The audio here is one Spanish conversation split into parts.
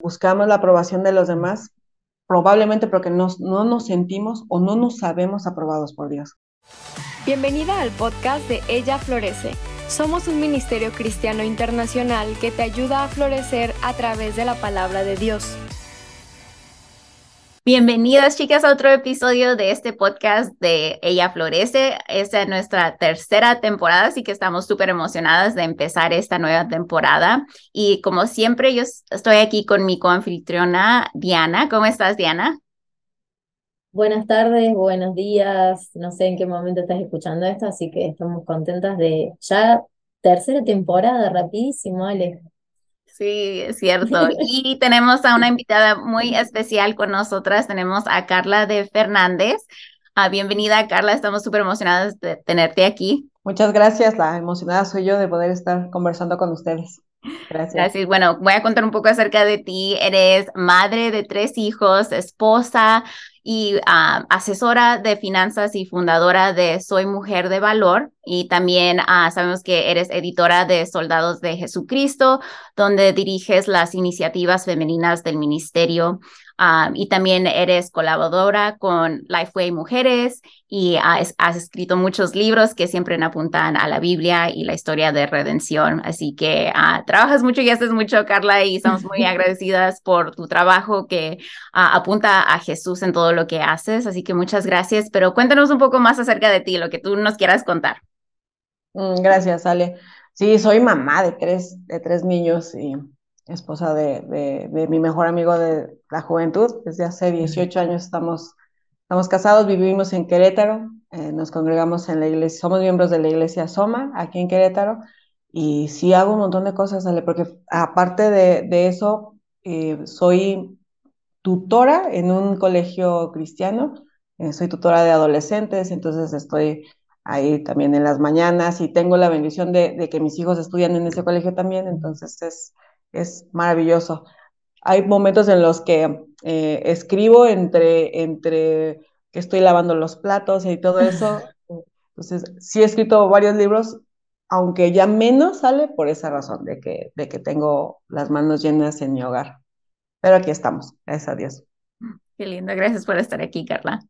buscamos la aprobación de los demás, probablemente porque no nos sentimos o no nos sabemos aprobados por Dios. Bienvenida al podcast de Ella Florece. Somos un ministerio cristiano internacional que te ayuda a florecer a través de la palabra de Dios. Bienvenidas chicas a otro episodio de este podcast de Ella Florece. Esta es nuestra tercera temporada, así que estamos súper emocionadas de empezar esta nueva temporada. Y como siempre, yo estoy aquí con mi coanfitriona Diana. ¿Cómo estás, Diana? Buenas tardes, buenos días. No sé en qué momento estás escuchando esto, así que estamos contentas de ya tercera temporada, rapidísimo, Ale. Sí, es cierto. Y tenemos a una invitada muy especial con nosotras. Tenemos a Carla de Fernández. Ah, bienvenida, Carla. Estamos súper emocionadas de tenerte aquí. Muchas gracias. La emocionada soy yo de poder estar conversando con ustedes. Gracias. Gracias. Bueno, voy a contar un poco acerca de ti. Eres madre de tres hijos, esposa y ah, asesora de finanzas y fundadora de Soy Mujer de Valor. Y también ah, sabemos que eres editora de Soldados de Jesucristo, donde diriges las iniciativas femeninas del ministerio y también eres colaboradora con Lifeway Mujeres y has, escrito muchos libros que siempre apuntan a la Biblia y la historia de redención. Así que ah, trabajas mucho y haces mucho, Carla, y estamos muy agradecidas por tu trabajo que ah, apunta a Jesús en todo lo que haces. Así que muchas gracias, pero cuéntanos un poco más acerca de ti, lo que tú nos quieras contar. Mm, gracias, Ale. Sí, soy mamá de tres, de tres niños y esposa de, de, mi mejor amigo de la juventud. Desde hace 18 años estamos, estamos casados, vivimos en Querétaro, eh, nos congregamos en la iglesia, somos miembros de la iglesia Soma, aquí en Querétaro, y sí hago un montón de cosas, Ale, porque aparte de, de eso, eh, soy tutora en un colegio cristiano, eh, soy tutora de adolescentes, entonces estoy ahí también en las mañanas y tengo la bendición de, de que mis hijos estudian en ese colegio también, entonces es es maravilloso. Hay momentos en los que eh, escribo entre, entre que estoy lavando los platos y todo eso. Entonces, sí he escrito varios libros, aunque ya menos sale por esa razón, de que, de que tengo las manos llenas en mi hogar. Pero aquí estamos, gracias a Dios. Qué lindo, gracias por estar aquí, Carla.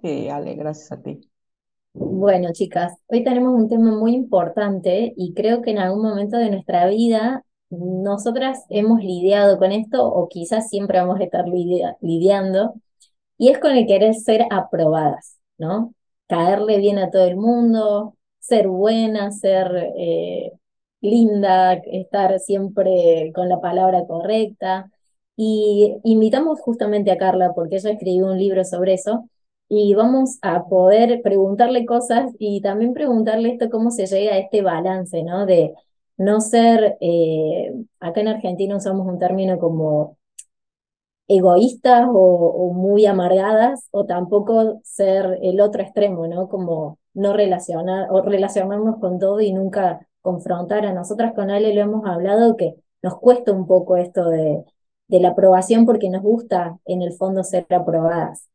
Sí, Ale, gracias a ti. Bueno, chicas, hoy tenemos un tema muy importante y creo que en algún momento de nuestra vida nosotras hemos lidiado con esto o quizás siempre vamos a estar lidiando, y es con el querer ser aprobadas, ¿no? Caerle bien a todo el mundo, ser buena, ser eh, linda, estar siempre con la palabra correcta. Y invitamos justamente a Carla, porque ella escribió un libro sobre eso, y vamos a poder preguntarle cosas y también preguntarle esto, cómo se llega a este balance, ¿no? De no ser, eh, acá en Argentina usamos un término como egoístas o, muy amargadas, o tampoco ser el otro extremo, ¿no? Como no relacionar o relacionarnos con todo y nunca confrontar. A nosotras con Ale lo hemos hablado que nos cuesta un poco esto de, de la aprobación porque nos gusta en el fondo ser aprobadas.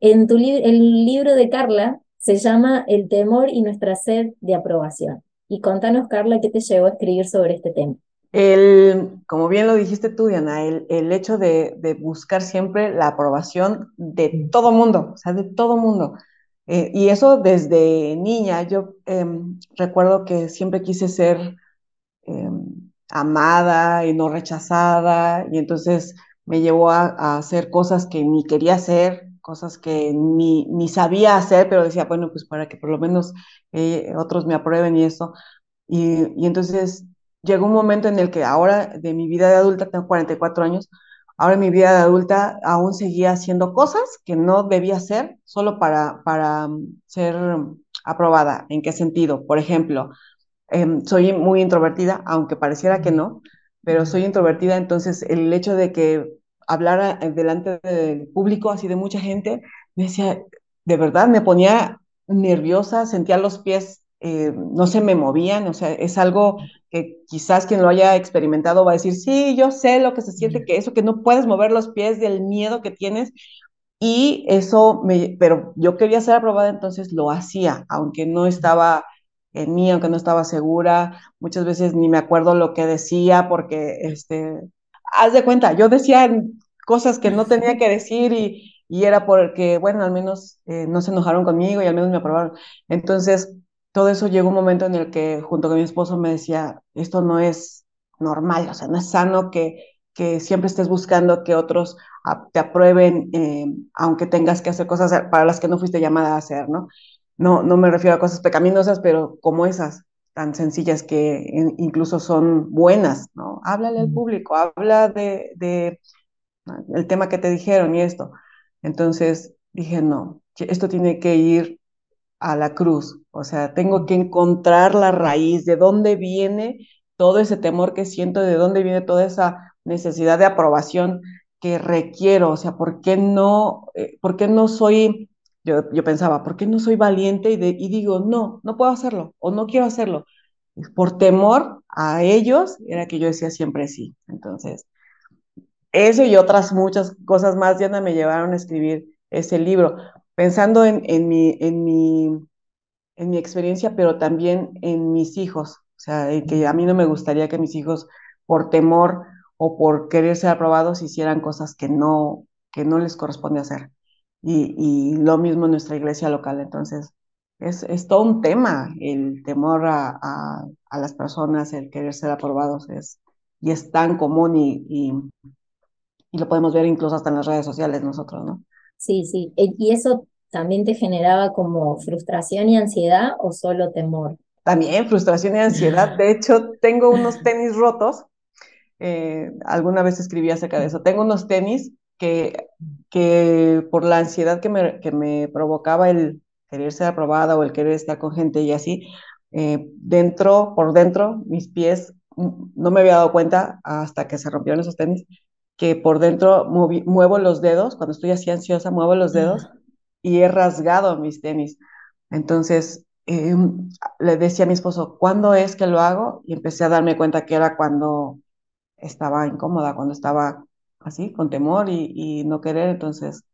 En tu el libro de Carla se llama El temor y nuestra sed de aprobación. Y contanos, Carla, ¿qué te llevó a escribir sobre este tema? El, como bien lo dijiste tú, Diana, el, el hecho de, de, buscar siempre la aprobación de todo mundo, o sea, de todo mundo. Eh, y eso desde niña, yo em, recuerdo que siempre quise ser em, amada y no rechazada, y entonces me llevó a, a, hacer cosas que ni quería hacer, cosas que ni, ni sabía hacer, pero decía, bueno, pues para que por lo menos eh, otros me aprueben y eso. Y, y, entonces llegó un momento en el que ahora de mi vida de adulta, tengo 44 años, ahora en mi vida de adulta aún seguía haciendo cosas que no debía hacer solo para, para mm, ser aprobada. ¿En qué sentido? Por ejemplo, em, soy muy introvertida, aunque pareciera que no, pero soy introvertida, entonces el hecho de que hablara delante del público, así de mucha gente, me decía, de verdad, me ponía nerviosa, sentía los pies, eh, no se me movían, o sea, es algo que quizás quien lo haya experimentado va a decir, sí, yo sé lo que se siente, que eso, que no puedes mover los pies del miedo que tienes, y eso, me, pero yo quería ser aprobada, entonces lo hacía, aunque no estaba en mí, aunque no estaba segura, muchas veces ni me acuerdo lo que decía, porque este, haz de cuenta, yo decía cosas que no tenía que decir y, y era porque, bueno, al menos eh, no se enojaron conmigo y al menos me aprobaron. Entonces, todo eso llegó un momento en el que junto con mi esposo me decía, esto no es normal, o sea, no es sano que, que siempre estés buscando que otros te aprueben, eh, aunque tengas que hacer cosas para las que no fuiste llamada a hacer, ¿no? No, no me refiero a cosas pecaminosas, pero como esas, tan sencillas que incluso son buenas, ¿no? Háblale al público, habla de, de el tema que te dijeron y esto. Entonces dije, no, esto tiene que ir a la cruz, o sea, tengo que encontrar la raíz, de dónde viene todo ese temor que siento, de dónde viene toda esa necesidad de aprobación que requiero, o sea, ¿por qué no, eh, ¿por qué no soy, yo, yo, pensaba, ¿por qué no soy valiente y, digo, no, no puedo hacerlo o no quiero hacerlo? Por temor a ellos era que yo decía siempre sí. Entonces, eso y otras muchas cosas más, Diana, me llevaron a escribir ese libro, pensando en, en, mi, en, mi, en mi experiencia, pero también en mis hijos. O sea, que a mí no me gustaría que mis hijos, por temor o por querer ser aprobados, hicieran cosas que no, que no les corresponde hacer. Y, y lo mismo en nuestra iglesia local. Entonces, es, es todo un tema, el temor a, a, a, las personas, el querer ser aprobados, es, y es tan común y, y, y lo podemos ver incluso hasta en las redes sociales nosotros, ¿no? Sí, sí. E, ¿Y eso también te generaba como frustración y ansiedad o solo temor? También frustración y ansiedad. De hecho, tengo unos tenis rotos. Eh, alguna vez escribí acerca de eso. Tengo unos tenis que, que por la ansiedad que me, que me provocaba el querer ser aprobada o el querer estar con gente y así, eh, dentro, por dentro, mis pies, mm, no me había dado cuenta hasta que se rompieron esos tenis, que por dentro muevo los dedos, cuando estoy así ansiosa, muevo los dedos y he rasgado mis tenis. Entonces, eh, le decía a mi esposo, ¿cuándo es que lo hago? Y empecé a darme cuenta que era cuando estaba incómoda, cuando estaba así, con temor y, y no querer. Entonces,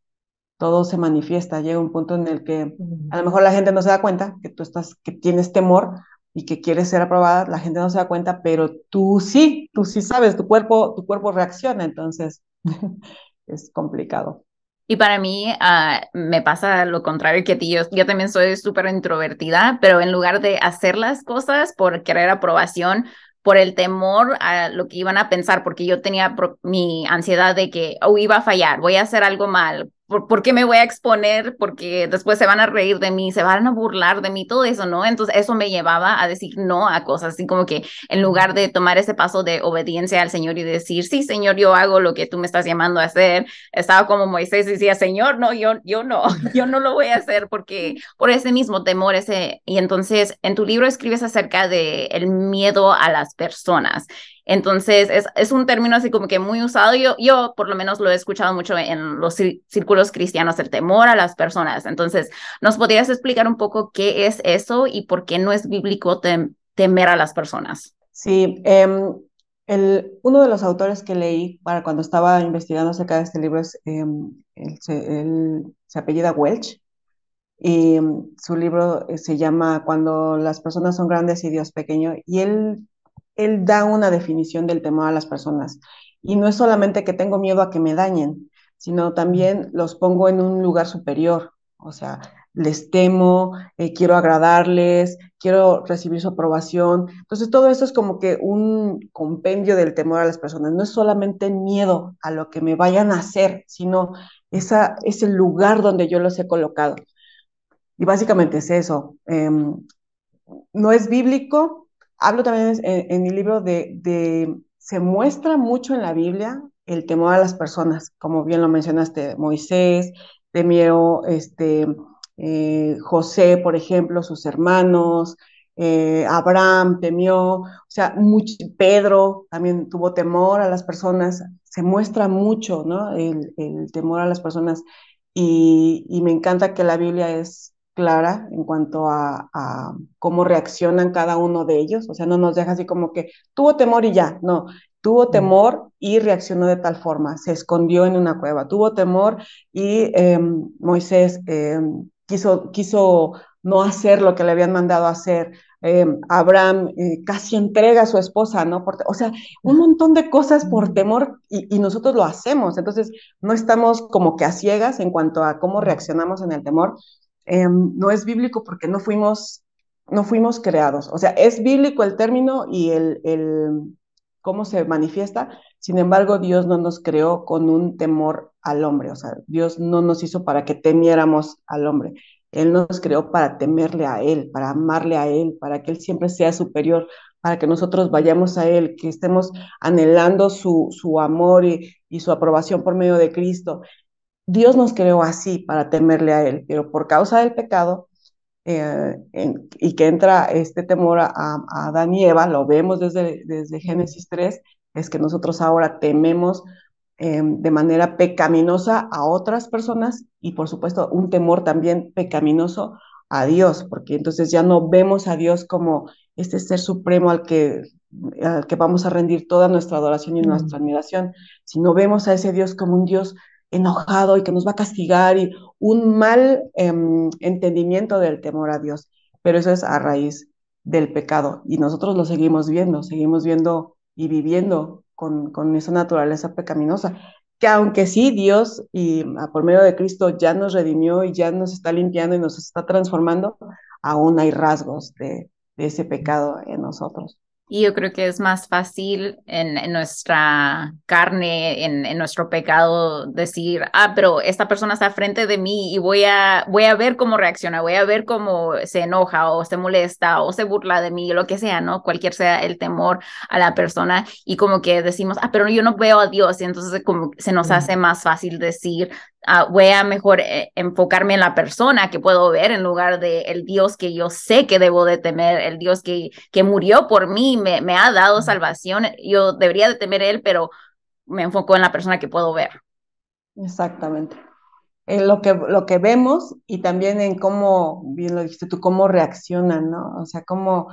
todo se manifiesta. Llega un punto en el que a lo mejor la gente no se da cuenta que tú estás, que tienes temor, y que quieres ser aprobada, la gente no se da cuenta, pero tú sí, tú sí sabes, tu cuerpo, tu cuerpo reacciona, entonces es complicado. Y para mí uh, me pasa lo contrario que a ti. Yo, yo también soy súper introvertida, pero en lugar de hacer las cosas por querer aprobación, por el temor a lo que iban a pensar, porque yo tenía mi ansiedad de que oh, iba a fallar, voy a hacer algo mal, ¿por, qué me voy a exponer? Porque después se van a reír de mí, se van a burlar de mí, todo eso, ¿no? Entonces eso me llevaba a decir no a cosas, así como que en lugar de tomar ese paso de obediencia al Señor y decir, sí, Señor, yo hago lo que tú me estás llamando a hacer, estaba como Moisés y decía, Señor, no, yo, yo no, yo no lo voy a hacer porque por ese mismo temor, ese, y entonces en tu libro escribes acerca de el miedo a las personas entonces, es, es, un término así como que muy usado. Yo, yo, por lo menos, lo he escuchado mucho en los círculos cristianos, el temor a las personas. Entonces, ¿nos podrías explicar un poco qué es eso y por qué no es bíblico temer a las personas? Sí, eh, el, uno de los autores que leí para cuando estaba investigando acerca de este libro es, eh, se apellida Welch. Y su libro eh, se llama Cuando las personas son grandes y Dios pequeño. Y él él da una definición del temor a las personas. Y no es solamente que tengo miedo a que me dañen, sino también los pongo en un lugar superior. O sea, les temo, eh, quiero agradarles, quiero recibir su aprobación. Entonces, todo eso es como que un compendio del temor a las personas. No es solamente miedo a lo que me vayan a hacer, sino esa, es el lugar donde yo los he colocado. Y básicamente es eso. Em, no es bíblico, hablo también en, mi libro de, se muestra mucho en la Biblia el temor a las personas, como bien lo mencionaste, Moisés, temió este, eh, José, por ejemplo, sus hermanos, eh, Abraham temió, o sea, mucho, Pedro también tuvo temor a las personas, se muestra mucho, ¿no? El, temor a las personas y, y, me encanta que la Biblia es clara en cuanto a, cómo reaccionan cada uno de ellos, o sea, no nos deja así como que tuvo temor y ya, no, tuvo temor y reaccionó de tal forma, se escondió en una cueva, tuvo temor y em, Moisés em, quiso, quiso no hacer lo que le habían mandado hacer eh, Abraham eh, casi entrega a su esposa, ¿no? o sea, un montón de cosas por temor y, y, nosotros lo hacemos. Entonces, no estamos como que a ciegas en cuanto a cómo reaccionamos en el temor. Em, no es bíblico porque no fuimos, no fuimos creados. O sea, es bíblico el término y el, el cómo se manifiesta. Sin embargo, Dios no nos creó con un temor al hombre. O sea, Dios no nos hizo para que temiéramos al hombre. Él nos creó para temerle a Él, para amarle a Él, para que Él siempre sea superior, para que nosotros vayamos a Él, que estemos anhelando su, su amor y, y su aprobación por medio de Cristo. Dios nos creó así, para temerle a Él, pero por causa del pecado, eh, y que entra este temor a, a, Adán y Eva, lo vemos desde, desde Génesis 3, es que nosotros ahora tememos Em, de manera pecaminosa a otras personas y por supuesto un temor también pecaminoso a Dios, porque entonces ya no vemos a Dios como este ser supremo al que, al que vamos a rendir toda nuestra adoración y nuestra mm. admiración, sino vemos a ese Dios como un Dios enojado y que nos va a castigar y un mal em, entendimiento del temor a Dios. Pero eso es a raíz del pecado y nosotros lo seguimos viendo, seguimos viendo y viviendo con, esa naturaleza pecaminosa, que aunque sí Dios y ah, por medio de Cristo ya nos redimió y ya nos está limpiando y nos está transformando, aún hay rasgos de ese pecado en nosotros. Y yo creo que es más fácil en, nuestra carne, en, nuestro pecado, decir, ah, pero esta persona está frente de mí y voy a, voy a ver cómo reacciona, voy a ver cómo se enoja o se molesta o se burla de mí, lo que sea, ¿no? Cualquier sea el temor a la persona y como que decimos, ah, pero yo no veo a Dios y entonces como se nos hace más fácil decir, Voy a mejor eh, enfocarme en la persona que puedo ver en lugar de el Dios que yo sé que debo de temer, el Dios que, que murió por mí, me, me ha dado salvación. Yo debería de temer Él, pero me enfoco en la persona que puedo ver. Exactamente. En lo que, lo que vemos y también en cómo, bien lo dijiste tú, cómo reaccionan, ¿no? O sea, cómo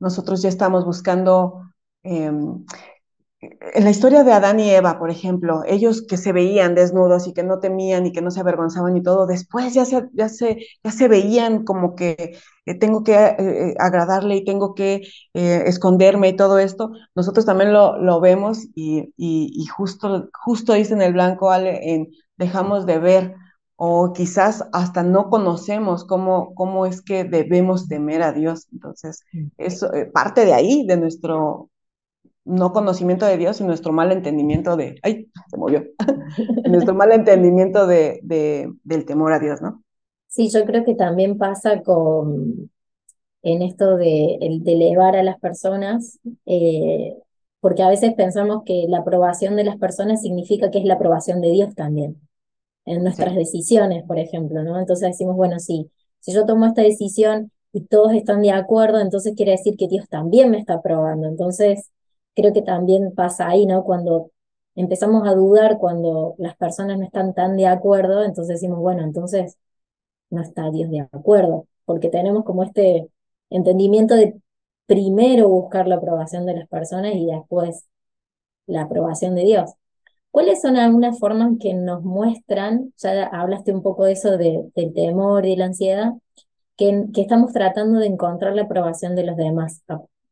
nosotros ya estamos buscando em, en la historia de Adán y Eva, por ejemplo, ellos que se veían desnudos y que no temían y que no se avergonzaban y todo, después ya se, ya se, ya se veían como que eh, tengo que eh, eh, agradarle y tengo que esconderme y todo esto. Nosotros también lo, lo vemos y, y, justo, justo en el blanco, Ale, en dejamos de ver o quizás hasta no conocemos cómo, cómo es que debemos temer a Dios. Entonces, eso parte de ahí, de nuestro no conocimiento de Dios y nuestro mal entendimiento de, ay, se movió, nuestro mal entendimiento de, del temor a Dios, ¿no? Sí, yo creo que también pasa con, en esto de, de elevar a las personas, eh, porque a veces pensamos que la aprobación de las personas significa que es la aprobación de Dios también, en nuestras decisiones, por ejemplo, ¿no? Entonces decimos, bueno, sí, si yo tomo esta decisión y todos están de acuerdo, entonces quiere decir que Dios también me está aprobando. Entonces, creo que también pasa ahí, ¿no? Cuando empezamos a dudar, cuando las personas no están tan de acuerdo, entonces decimos, bueno, entonces no está Dios de acuerdo, porque tenemos como este entendimiento de primero buscar la aprobación de las personas y después la aprobación de Dios. ¿Cuáles son algunas formas que nos muestran, ya hablaste un poco de eso del temor y de la ansiedad, que, que estamos tratando de encontrar la aprobación de los demás?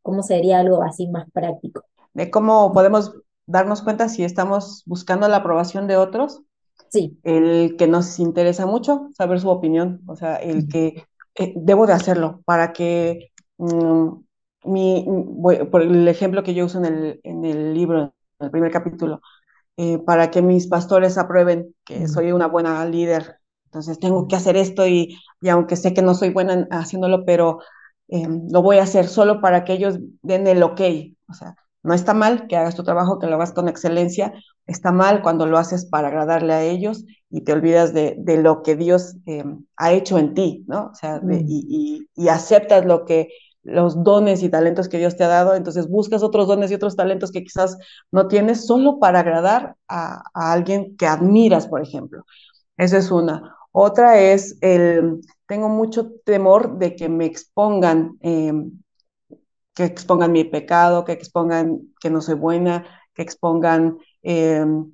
¿Cómo sería algo así más práctico? De cómo podemos darnos cuenta si estamos buscando la aprobación de otros. Sí. El que nos interesa mucho saber su opinión, o sea, el que eh, debo de hacerlo para que mm, mi, por el ejemplo que yo uso en el, en el libro, en el primer capítulo, eh, para que mis pastores aprueben que soy una buena líder. Entonces tengo que hacer esto y, y aunque sé que no soy buena haciéndolo, pero eh, lo voy a hacer solo para que ellos den el ok. O sea, no está mal que hagas tu trabajo, que lo hagas con excelencia, está mal cuando lo haces para agradarle a ellos y te olvidas de, lo que Dios eh, ha hecho en ti, ¿no? O sea, mm. y, aceptas lo que los dones y talentos que Dios te ha dado, entonces buscas otros dones y otros talentos que quizás no tienes solo para agradar a, alguien que admiras, por ejemplo. Esa es una. Otra es el, tengo mucho temor de que me expongan em, que expongan mi pecado, que expongan que no soy buena, que expongan em,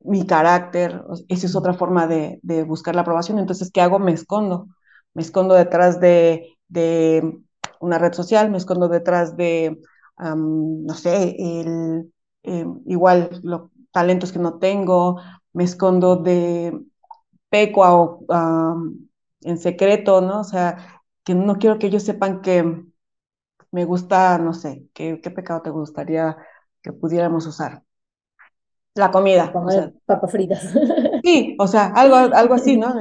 mi carácter. Esa es otra forma de, buscar la aprobación. Entonces, ¿qué hago? Me escondo. Me escondo detrás de, una red social, me escondo detrás de, no sé, el, eh, igual los talentos que no tengo, me escondo de peco en secreto, ¿no? O sea, que no quiero que ellos sepan que me gusta, no sé, ¿qué, qué pecado te gustaría que pudiéramos usar? La comida. papas fritas. Sí, o sea, algo, algo así, ¿no?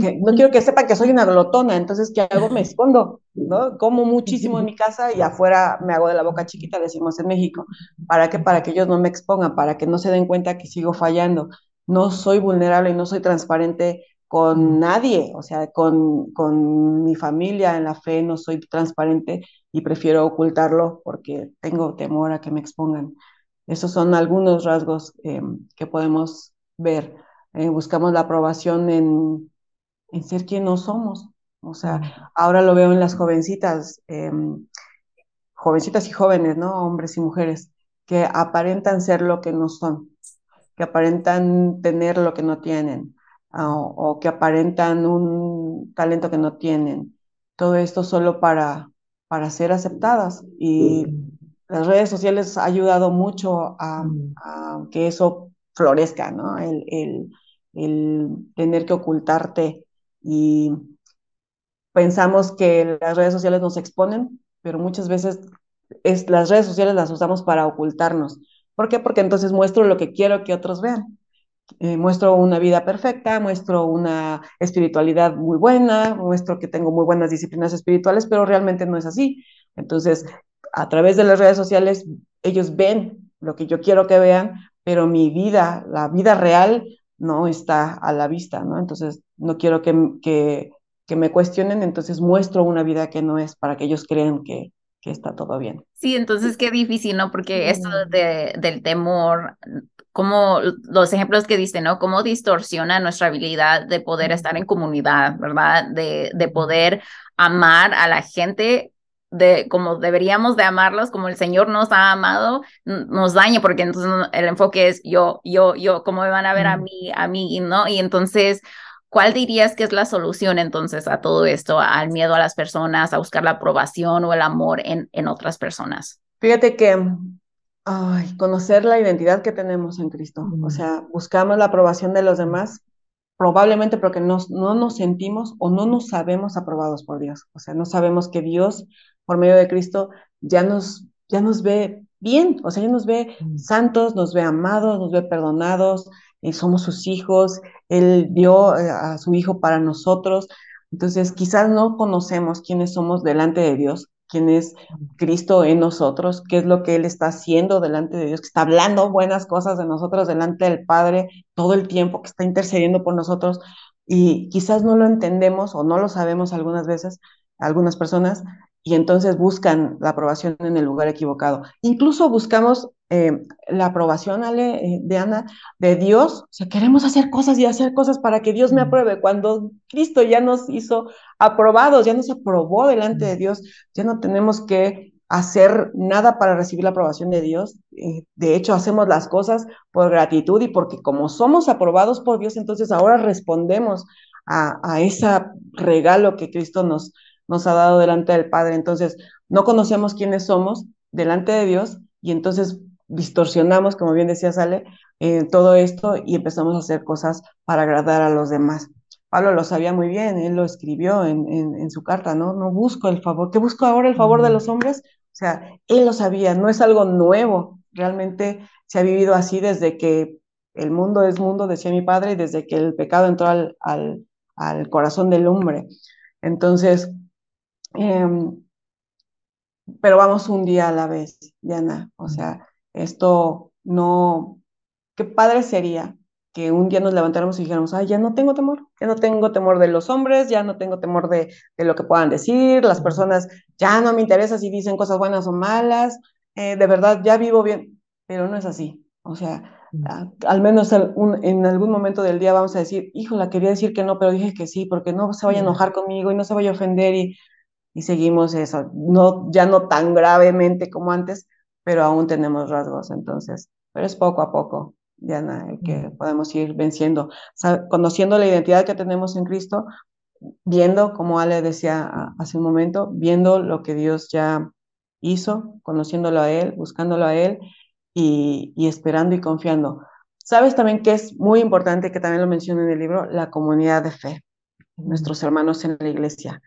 Que no quiero que sepan que soy una glotona, entonces, ¿qué hago? Me escondo, ¿no? Como muchísimo en mi casa y afuera me hago de la boca chiquita, decimos en México. ¿Para qué? Para que ellos no me expongan, para que no se den cuenta que sigo fallando. No soy vulnerable y no soy transparente con nadie, o sea, con, con mi familia en la fe no soy transparente y prefiero ocultarlo porque tengo temor a que me expongan. Esos son algunos rasgos em, que podemos ver. Eh, buscamos la aprobación en, en, ser quien no somos. O sea, ahora lo veo en las jovencitas, em, jovencitas y jóvenes, ¿no? Hombres y mujeres, que aparentan ser lo que no son, que aparentan tener lo que no tienen, o, o que aparentan un talento que no tienen. Todo esto solo para, para ser aceptadas. Y las redes sociales ha ayudado mucho a, mm. que eso florezca, ¿no? El, tener que ocultarte y pensamos que las redes sociales nos exponen, pero muchas veces es, las redes sociales las usamos para ocultarnos. ¿Por qué? Porque entonces muestro lo que quiero que otros vean. Eh, muestro una vida perfecta, muestro una espiritualidad muy buena, muestro que tengo muy buenas disciplinas espirituales, pero realmente no es así. Entonces, a través de las redes sociales, ellos ven lo que yo quiero que vean, pero mi vida, la vida real, no está a la vista, ¿no? Entonces, no quiero que, que, que me cuestionen, entonces muestro una vida que no es para que ellos crean que, que está todo bien. Sí, entonces qué difícil, ¿no? Porque esto de, del temor, como los ejemplos que diste, ¿no? Cómo distorsiona nuestra habilidad de poder estar en comunidad, ¿verdad? De, de poder amar a la gente de como deberíamos de amarlos, como el Señor nos ha amado, nos daña, porque entonces el enfoque es yo, yo, yo, ¿cómo me van a ver a mí, a mí, ¿no? Y entonces, ¿cuál dirías que es la solución entonces a todo esto, al miedo a las personas, a buscar la aprobación o el amor en, en otras personas? Fíjate que ay, conocer la identidad que tenemos en Cristo, o sea, buscamos la aprobación de los demás, probablemente porque no, no nos sentimos o no nos sabemos aprobados por Dios, o sea, no sabemos que Dios por medio de Cristo, ya nos, ya nos ve bien, o sea, ya nos ve mm. santos, nos ve amados, nos ve perdonados, eh, somos sus hijos, Él dio eh, a su Hijo para nosotros. Entonces, quizás no conocemos quiénes somos delante de Dios, quién es Cristo en nosotros, qué es lo que Él está haciendo delante de Dios, que está hablando buenas cosas de nosotros delante del Padre todo el tiempo, que está intercediendo por nosotros y quizás no lo entendemos o no lo sabemos algunas veces, algunas personas, y entonces buscan la aprobación en el lugar equivocado. Incluso buscamos eh, la aprobación, Ale, eh, de Ana, de Dios. O sea, queremos hacer cosas y hacer cosas para que Dios me apruebe. Cuando Cristo ya nos hizo aprobados, ya nos aprobó delante de Dios, ya no tenemos que hacer nada para recibir la aprobación de Dios. Eh, de hecho, hacemos las cosas por gratitud y porque como somos aprobados por Dios, entonces ahora respondemos a, a ese regalo que Cristo nos, nos ha dado delante del Padre. Entonces, no conocemos quiénes somos delante de Dios y entonces distorsionamos, como bien decía Sale, eh, todo esto y empezamos a hacer cosas para agradar a los demás. Pablo lo sabía muy bien, él lo escribió en, en, su carta, ¿no? No busco el favor, ¿qué busco ahora el favor de los hombres? O sea, él lo sabía, no es algo nuevo, realmente se ha vivido así desde que el mundo es mundo, decía mi padre, y desde que el pecado entró al, al, al corazón del hombre. Entonces, Em, pero vamos un día a la vez, Diana. O sea, esto no, qué padre sería que un día nos levantáramos y dijéramos, ay, ya no tengo temor, ya no tengo temor de los hombres, ya no tengo temor de, de lo que puedan decir, las personas ya no me interesa si dicen cosas buenas o malas, eh, de verdad ya vivo bien, pero no es así. O sea, al menos en algún momento del día vamos a decir, híjola, quería decir que no, pero dije que sí, porque no se vaya a enojar conmigo y no se vaya a ofender y y seguimos eso, no, ya no tan gravemente como antes, pero aún tenemos rasgos, entonces, pero es poco a poco, Diana, el que podemos ir venciendo, conociendo la identidad que tenemos en Cristo, viendo, como Ale decía hace un momento, viendo lo que Dios ya hizo, conociéndolo a Él, buscándolo a Él y, y esperando y confiando. Sabes también que es muy importante, que también lo menciono en el libro, la comunidad de fe, nuestros hermanos en la iglesia.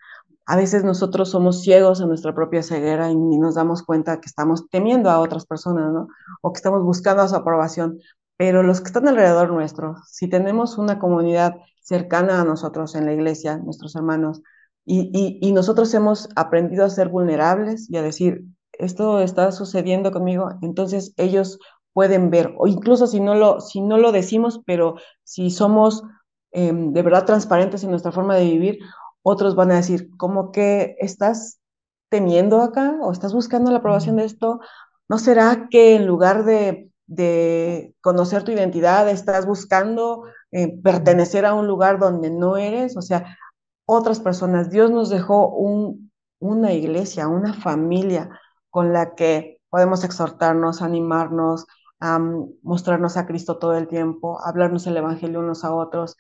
A veces nosotros somos ciegos a nuestra propia ceguera y ni nos damos cuenta que estamos temiendo a otras personas, ¿no? O que estamos buscando su aprobación. Pero los que están alrededor nuestro, si tenemos una comunidad cercana a nosotros en la iglesia, nuestros hermanos, y, nosotros hemos aprendido a ser vulnerables y a decir, esto está sucediendo conmigo, entonces ellos pueden ver, o incluso si no lo, si no lo decimos, pero si somos em, de verdad transparentes en nuestra forma de vivir, otros van a decir, ¿cómo que estás temiendo acá o estás buscando la aprobación de esto? ¿No será que en lugar de, de conocer tu identidad estás buscando eh, pertenecer a un lugar donde no eres? O sea, otras personas, Dios nos dejó un, una iglesia, una familia con la que podemos exhortarnos, animarnos, mostrarnos a Cristo todo el tiempo, hablarnos el Evangelio unos a otros.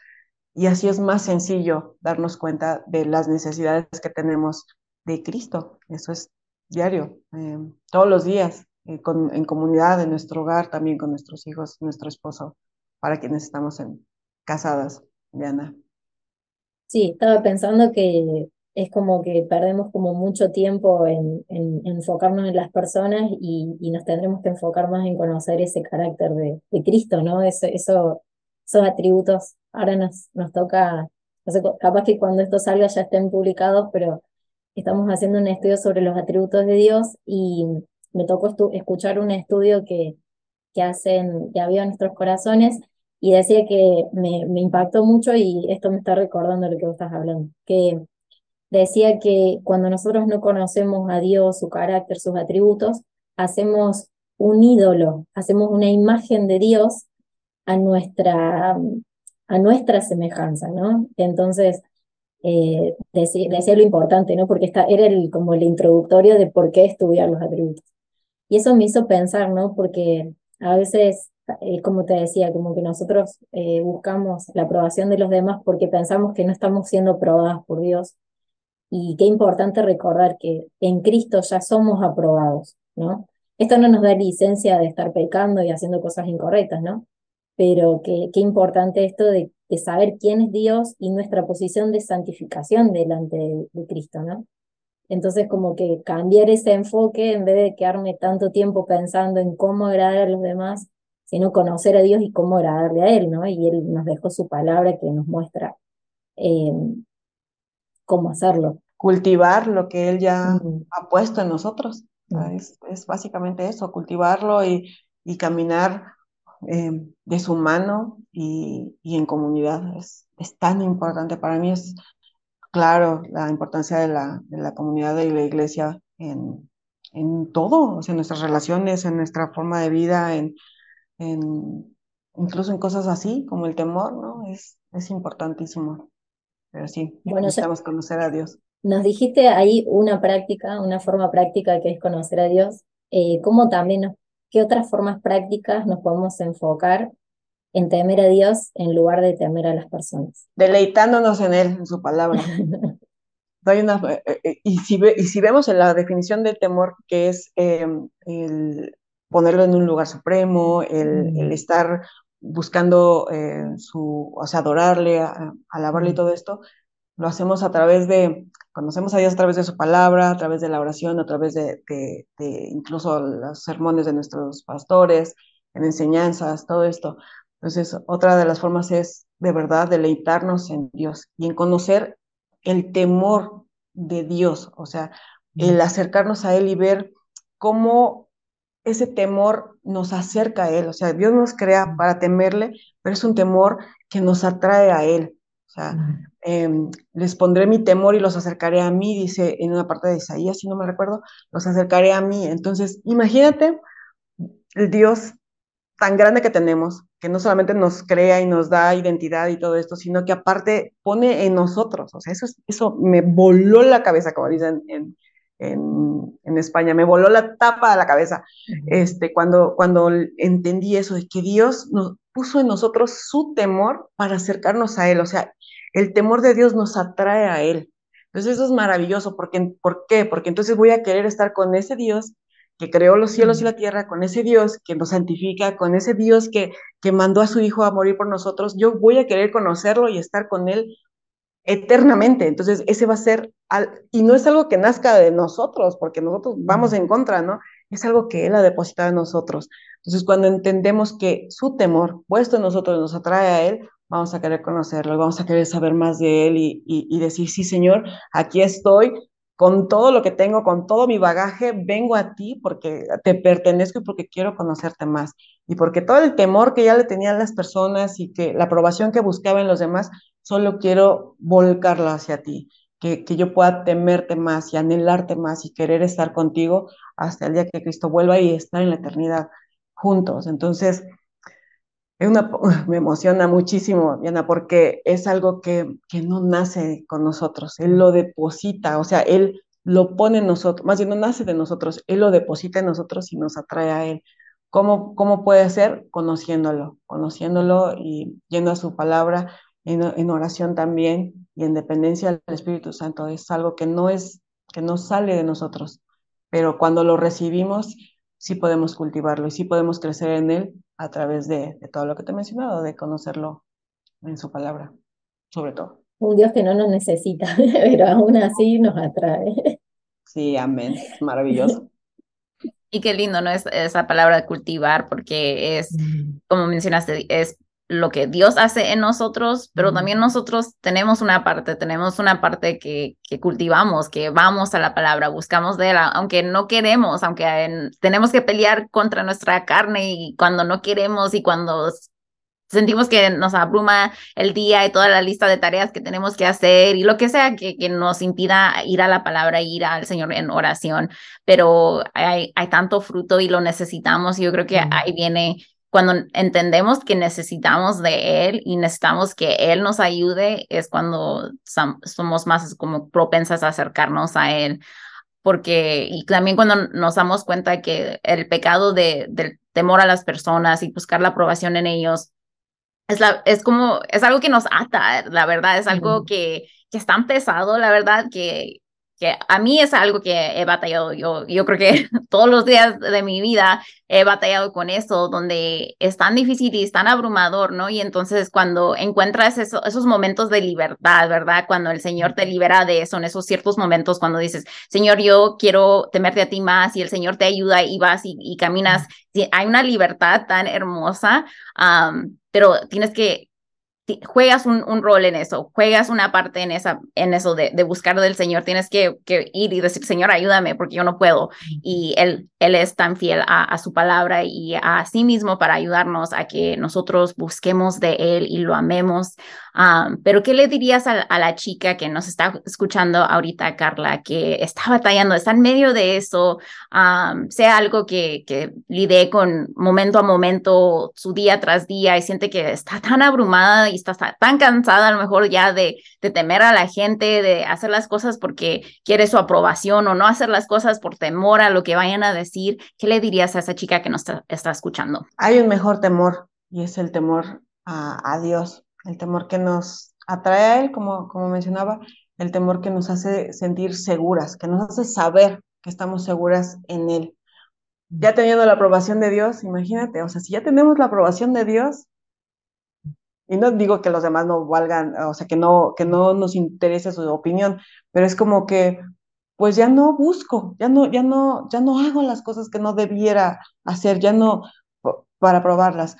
Y así es más sencillo darnos cuenta de las necesidades que tenemos de Cristo. Eso es diario, eh, todos los días, eh, en comunidad, en nuestro hogar, también con nuestros hijos, nuestro esposo, para quienes estamos en, casadas, Diana. Sí, estaba pensando que es como que perdemos como mucho tiempo en, enfocarnos en las personas y, nos tendremos que enfocar más en conocer ese carácter de, Cristo, ¿no? Eso, eso, esos atributos. Ahora nos, nos toca, capaz que cuando esto salga ya estén publicados, pero estamos haciendo un estudio sobre los atributos de Dios y me tocó escuchar un estudio que, que hacen, que había en nuestros corazones y decía que me, me impactó mucho y esto me está recordando lo que vos estás hablando, que decía que cuando nosotros no conocemos a Dios, su carácter, sus atributos, hacemos un ídolo, hacemos una imagen de Dios a nuestra, a nuestra semejanza, ¿no? Entonces, eh, decía, lo importante, ¿no? Porque esta era el, como el introductorio de por qué estudiar los atributos. Y eso me hizo pensar, ¿no? Porque a veces, eh, como te decía, como que nosotros eh, buscamos la aprobación de los demás porque pensamos que no estamos siendo probadas por Dios. Y qué importante recordar que en Cristo ya somos aprobados, ¿no? Esto no nos da licencia de estar pecando y haciendo cosas incorrectas, ¿no? Pero qué, qué importante esto de, saber quién es Dios y nuestra posición de santificación delante de, Cristo, ¿no? Entonces, como que cambiar ese enfoque en vez de quedarme tanto tiempo pensando en cómo agradar a los demás, sino conocer a Dios y cómo agradarle a Él, ¿no? Y Él nos dejó su palabra que nos muestra em, cómo hacerlo. Cultivar lo que Él ya ha puesto en nosotros. es, es, básicamente eso, cultivarlo y, y caminar eh, de su mano y, en comunidad. Es, es, tan importante. Para mí es claro la importancia de la, de la comunidad y la iglesia en, en todo, o sea, en nuestras relaciones, en nuestra forma de vida, en, en, incluso en cosas así como el temor, ¿no? Es, es importantísimo. Pero sí, bueno, necesitamos conocer a Dios. Nos dijiste ahí una práctica, una forma práctica que es conocer a Dios. Eh, ¿Cómo también nos ¿Qué otras formas prácticas nos podemos enfocar en temer a Dios en lugar de temer a las personas? Deleitándonos en Él, en su palabra. una, eh, eh, y, si y si vemos en la definición de temor, que es em, el ponerlo en un lugar supremo, el, estar buscando eh, su, o sea, adorarle, alabarle y todo esto, lo hacemos a través de, conocemos a Dios a través de su palabra, a través de la oración, a través de, de, incluso los sermones de nuestros pastores, en enseñanzas, todo esto. Entonces, otra de las formas es de verdad deleitarnos en Dios y en conocer el temor de Dios, o sea, el acercarnos a Él y ver cómo ese temor nos acerca a Él. O sea, Dios nos crea para temerle, pero es un temor que nos atrae a Él. O sea, Em, les pondré mi temor y los acercaré a mí, dice en una parte de Isaías, si no me recuerdo, los acercaré a mí. Entonces, imagínate el Dios tan grande que tenemos, que no solamente nos crea y nos da identidad y todo esto, sino que aparte pone en nosotros. O sea, eso, eso me voló la cabeza, como dicen en, en, en, España, me voló la tapa de la cabeza este, cuando, cuando entendí eso, de que Dios nos, puso en nosotros su temor para acercarnos a Él. O sea, el temor de Dios nos atrae a Él. Entonces eso es maravilloso. Porque, ¿Por qué? Porque entonces voy a querer estar con ese Dios que creó los cielos y la tierra, con ese Dios que nos santifica, con ese Dios que, que mandó a su Hijo a morir por nosotros. Yo voy a querer conocerlo y estar con Él eternamente. Entonces, ese va a ser, y no es algo que nazca de nosotros, porque nosotros vamos en contra, ¿no? Es algo que Él ha depositado en nosotros. Entonces, cuando entendemos que su temor puesto en nosotros nos atrae a Él, vamos a querer conocerlo, vamos a querer saber más de Él y, y decir, sí, Señor, aquí estoy, con todo lo que tengo, con todo mi bagaje, vengo a ti porque te pertenezco y porque quiero conocerte más. Y porque todo el temor que ya le tenían las personas y que la aprobación que buscaba en los demás, solo quiero volcarlo hacia ti. Que, que yo pueda temerte más y anhelarte más y querer estar contigo hasta el día que Cristo vuelva y estar en la eternidad juntos. Entonces, una, me emociona muchísimo, Diana, porque es algo que, que no nace con nosotros, Él lo deposita, o sea, Él lo pone en nosotros, más bien no nace de nosotros, Él lo deposita en nosotros y nos atrae a Él. ¿Cómo, cómo puede ser? Conociéndolo, conociéndolo y yendo a su palabra, en, en oración también y en dependencia del Espíritu Santo. Es algo que no es, que no sale de nosotros, pero cuando lo recibimos, sí podemos cultivarlo y sí podemos crecer en él a través de, todo lo que te he mencionado, de conocerlo en su palabra, sobre todo. Un Dios que no nos necesita, pero aún así nos atrae. Sí, amén. Maravilloso. Y qué lindo, ¿no? Es esa palabra de cultivar, porque es, como mencionaste, es lo que Dios hace en nosotros, pero también nosotros tenemos una parte, tenemos una parte que, que cultivamos, que vamos a la palabra, buscamos de él, aunque no queremos, aunque tenemos que pelear contra nuestra carne y cuando no queremos y cuando sentimos que nos abruma el día y toda la lista de tareas que tenemos que hacer y lo que sea que, que nos impida ir a la palabra, ir al Señor en oración, pero hay, hay tanto fruto y lo necesitamos y yo creo que ahí viene cuando entendemos que necesitamos de Él y necesitamos que Él nos ayude, es cuando somos más como propensas a acercarnos a Él. Porque, y también cuando nos damos cuenta que el pecado de, del temor a las personas y buscar la aprobación en ellos, es, la, es como, es algo que nos ata, la verdad, es algo que, que es tan pesado, la verdad, que, que a mí es algo que he batallado. Yo, yo creo que todos los días de mi vida he batallado con eso, donde es tan difícil y es tan abrumador, ¿no? Y entonces cuando encuentras esos momentos de libertad, ¿verdad? Cuando el Señor te libera de eso, en esos ciertos momentos, cuando dices, Señor, yo quiero temerte a ti más y el Señor te ayuda y vas y, caminas, hay una libertad tan hermosa, pero tienes que juegas un, un, rol en eso, juegas una parte en, esa, en eso de, de buscar del Señor, tienes que, que, ir y decir, Señor, ayúdame porque yo no puedo. Y Él, él es tan fiel a, a, su palabra y a sí mismo para ayudarnos a que nosotros busquemos de Él y lo amemos. pero, ¿qué le dirías a, a, la chica que nos está escuchando ahorita, Carla, que está batallando, está en medio de eso, sea algo que, que lidee con momento a momento, su día tras día y siente que está tan abrumada y estás tan cansada a lo mejor ya de, temer a la gente, de hacer las cosas porque quiere su aprobación o no hacer las cosas por temor a lo que vayan a decir, ¿qué le dirías a esa chica que nos está, escuchando? Hay un mejor temor y es el temor a, a, Dios, el temor que nos atrae a Él, como, como mencionaba, el temor que nos hace sentir seguras, que nos hace saber que estamos seguras en Él. Ya teniendo la aprobación de Dios, imagínate, o sea, si ya tenemos la aprobación de Dios, y no digo que los demás no valgan, o sea, que no, que no nos interese su opinión, pero es como que, pues ya no busco, ya no, ya no, ya no hago las cosas que no debiera hacer, ya no para probarlas.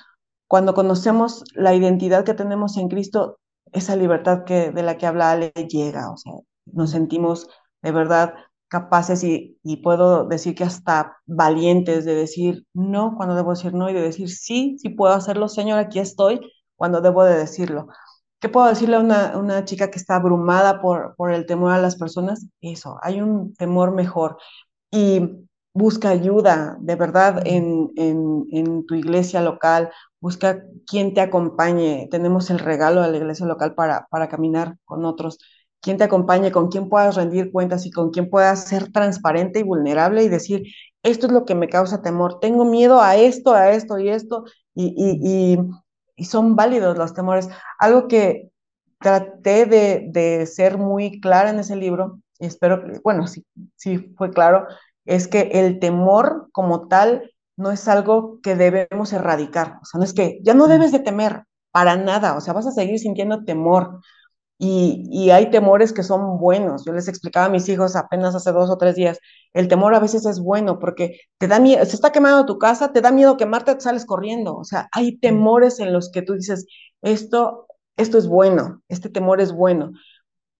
Cuando conocemos la identidad que tenemos en Cristo, esa libertad que, de la que habla Ale llega, o sea, nos sentimos de verdad capaces y, y, puedo decir que hasta valientes de decir no cuando debo decir no y de decir sí, sí puedo hacerlo, Señor, aquí estoy, cuando debo de decirlo. ¿Qué puedo decirle a una, una chica que está abrumada por, por el temor a las personas? Eso, hay un temor mejor. Y busca ayuda, de verdad, en, en, tu iglesia local, busca quien te acompañe. Tenemos el regalo de la iglesia local para, para caminar con otros. Quien te acompañe, con quien puedas rendir cuentas y con quien puedas ser transparente y vulnerable y decir, esto es lo que me causa temor, tengo miedo a esto, a esto y esto, y, y, y y son válidos los temores. Algo que traté de, de ser muy clara en ese libro, y espero que, bueno, sí, sí fue claro, es que el temor como tal no es algo que debemos erradicar. O sea, no es que ya no debes de temer para nada, o sea, vas a seguir sintiendo temor. Y, y, hay temores que son buenos. Yo les explicaba a mis hijos apenas hace dos o tres días, el temor a veces es bueno porque te da miedo, se está quemando tu casa, te da miedo quemarte, te sales corriendo. O sea, hay temores en los que tú dices, esto, esto es bueno, este temor es bueno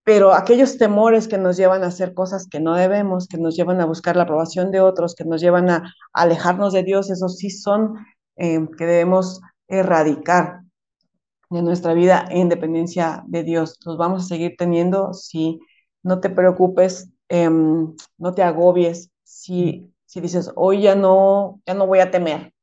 pero aquellos temores que nos llevan a hacer cosas que no debemos, que nos llevan a buscar la aprobación de otros, que nos llevan a, alejarnos de Dios, esos sí son eh, que debemos erradicar de nuestra vida en dependencia de Dios. Los vamos a seguir teniendo si no te preocupes, em, no te agobies, si, si dices, hoy ya no, ya no voy a temer.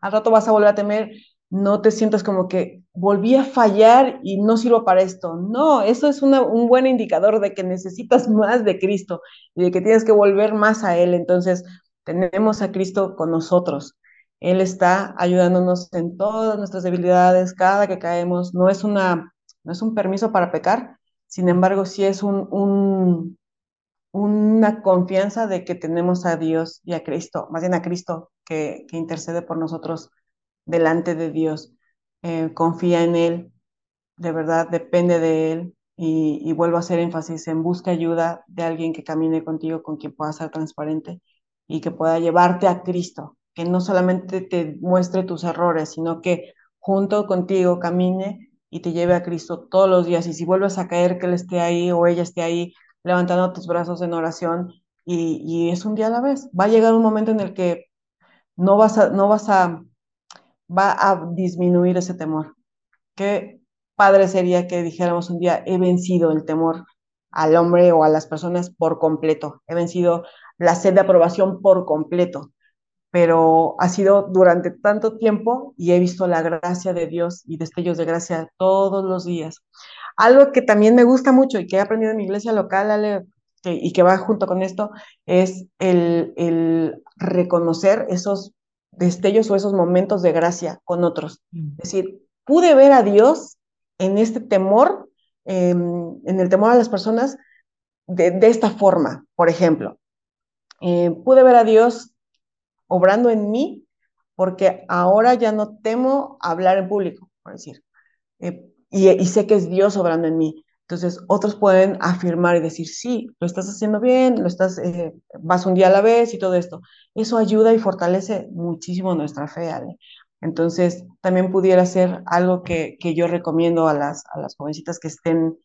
Al rato vas a volver a temer no te sientas como que volví a fallar y no sirvo para esto. No, eso es un buen indicador de que necesitas más de Cristo y de que tienes que volver más a Él. Entonces, tenemos a Cristo con nosotros. Él está ayudándonos en todas nuestras debilidades, cada que caemos. No es, una, no es un permiso para pecar, sin embargo, sí es un, una confianza de que tenemos a Dios y a Cristo, más bien a Cristo, que, intercede por nosotros delante de Dios. Eh, confía en Él, de verdad depende de Él y, vuelvo a hacer énfasis en busca ayuda de alguien que camine contigo, con quien pueda ser transparente y que pueda llevarte a Cristo, que no solamente te muestre tus errores, sino que junto contigo camine y te lleve a Cristo todos los días. Y si vuelves a caer, que Él esté ahí o ella esté ahí, levantando tus brazos en oración y, es un día a la vez. Va a llegar un momento en el que no vas a, no vas a va a disminuir ese temor. Qué padre sería que dijéramos un día, he vencido el temor al hombre o a las personas por completo, he vencido la sed de aprobación por completo, pero ha sido durante tanto tiempo y he visto la gracia de Dios y destellos de gracia todos los días. Algo que también me gusta mucho y que he aprendido en mi iglesia local, Ale, y que va junto con esto, es el, el reconocer esos destellos o esos momentos de gracia con otros. Mm. Es decir, pude ver a Dios en este temor, em, en el temor a las personas, de, esta forma, por ejemplo. Eh, pude ver a Dios obrando en mí porque ahora ya no temo hablar en público, por decir. Eh, y, y, sé que es Dios obrando en mí. Entonces, otros pueden afirmar y decir, sí, lo estás haciendo bien, lo estás, eh, vas un día a la vez y todo esto. Eso ayuda y fortalece muchísimo nuestra fe, Ale. Entonces, también pudiera ser algo que, que yo recomiendo a las, a las jovencitas que estén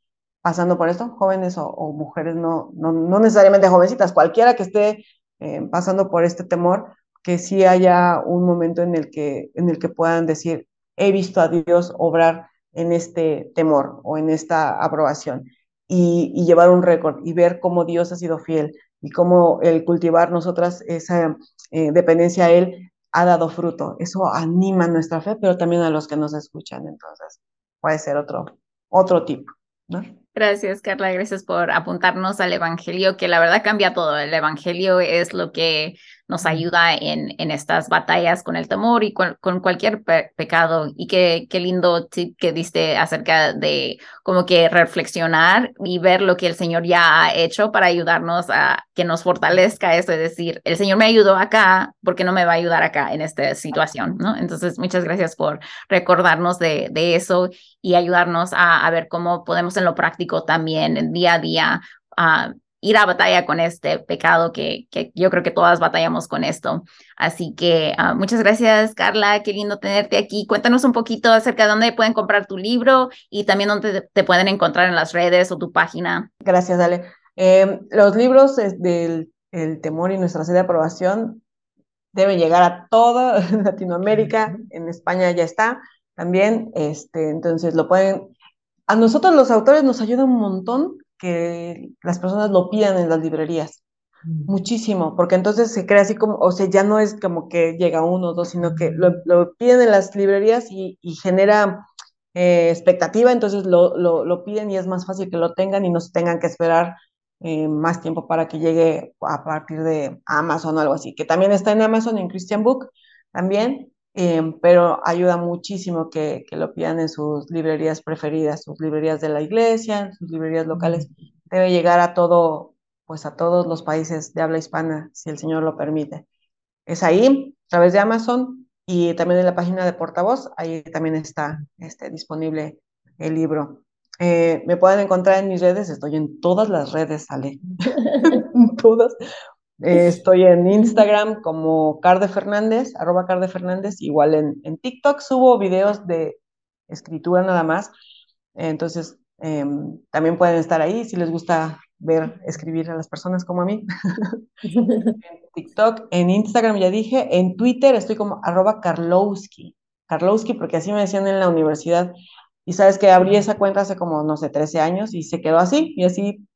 pasando por esto, jóvenes o, mujeres, no, no, no, necesariamente jovencitas, cualquiera que esté eh, pasando por este temor, que sí haya un momento en el que, en el que puedan decir, he visto a Dios obrar en este temor o en esta aprobación y, llevar un récord y ver cómo Dios ha sido fiel y cómo el cultivar nosotras esa eh, dependencia a Él ha dado fruto. Eso anima nuestra fe, pero también a los que nos escuchan. Entonces, puede ser otro, otro tipo, ¿no? Gracias, Carla. Gracias por apuntarnos al Evangelio, que la verdad cambia todo. El Evangelio es lo que nos ayuda en, en estas batallas con el temor y con, cualquier pecado. Y qué, qué lindo que diste acerca de como que reflexionar y ver lo que el Señor ya ha hecho para ayudarnos a que nos fortalezca eso, es decir, el Señor me ayudó acá, porque no me va a ayudar acá en esta situación? ¿no? Entonces, muchas gracias por recordarnos de, de eso y ayudarnos a, a, ver cómo podemos en lo práctico también, día a día, a ir a batalla con este pecado que, que, yo creo que todas batallamos con esto. Así que ah, muchas gracias, Carla. Qué lindo tenerte aquí. Cuéntanos un poquito acerca de dónde pueden comprar tu libro y también dónde te, pueden encontrar en las redes o tu página. Gracias, Dale. Em, los libros del el temor y nuestra sede de aprobación deben llegar a toda Latinoamérica. En España ya está también. Este, entonces lo pueden. A nosotros los autores nos ayuda un montón que las personas lo pidan en las librerías. Mm. Muchísimo, porque entonces se crea así como, o sea, ya no es como que llega uno o dos, sino que lo, lo piden en las librerías y, genera eh, expectativa, entonces lo, lo, piden y es más fácil que lo tengan y no se tengan que esperar eh, más tiempo para que llegue a partir de Amazon o algo así, que también está en Amazon, en Christian Book también, Em, pero ayuda muchísimo que, que, lo pidan en sus librerías preferidas, sus librerías de la iglesia, sus librerías locales. Debe llegar a todo, pues a todos los países de habla hispana, si el Señor lo permite. Es ahí, a través de Amazon y también en la página de Portavoz, ahí también está este, disponible el libro. Eh, me pueden encontrar en mis redes, estoy en todas las redes, Ale. todas. Eh, estoy en Instagram como Carde Fernández, arroba Carde Fernández, igual en, en TikTok subo videos de escritura nada más. Entonces, em, también pueden estar ahí si les gusta ver escribir a las personas como a mí. en TikTok, en Instagram ya dije, en Twitter estoy como arroba Karlowski. Karlowski, porque así me decían en la universidad. Y sabes que abrí esa cuenta hace como, no sé, 13 años y se quedó así. Y así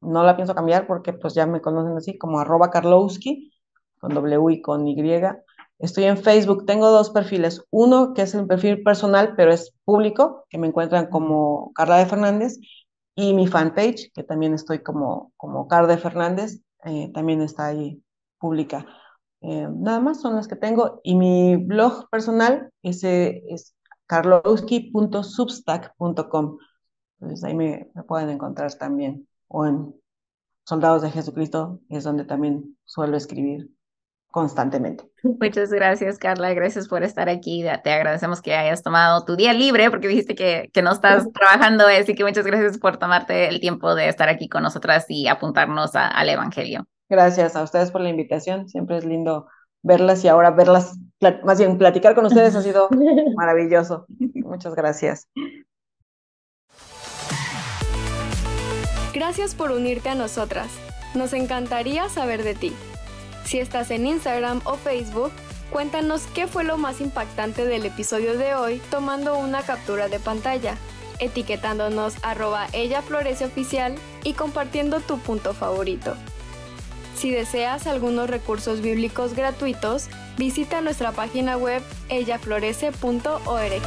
no la pienso cambiar porque pues ya me conocen así como arroba Karlowski, con W y con Y. Estoy en Facebook, tengo dos perfiles. Uno que es el perfil personal, pero es público, que me encuentran como Carla de Fernández. Y mi fanpage, que también estoy como, como Carla de Fernández, eh, también está ahí pública. Eh, nada más son las que tengo. Y mi blog personal ese es karlowski.substack.com. Entonces ahí me pueden encontrar también o en Soldados de Jesucristo, es donde también suelo escribir constantemente. Muchas gracias, Carla. Gracias por estar aquí. Te agradecemos que hayas tomado tu día libre porque dijiste que, que no estás trabajando, así que muchas gracias por tomarte el tiempo de estar aquí con nosotras y apuntarnos al Evangelio. Gracias a ustedes por la invitación. Siempre es lindo verlas y ahora verlas, más bien platicar con ustedes ha sido maravilloso. Muchas gracias. Gracias por unirte a nosotras. Nos encantaría saber de ti. Si estás en Instagram o Facebook, cuéntanos qué fue lo más impactante del episodio de hoy tomando una captura de pantalla, etiquetándonos arroba ella florece oficial y compartiendo tu punto favorito. Si deseas algunos recursos bíblicos gratuitos, visita nuestra página web ellaflorece.org.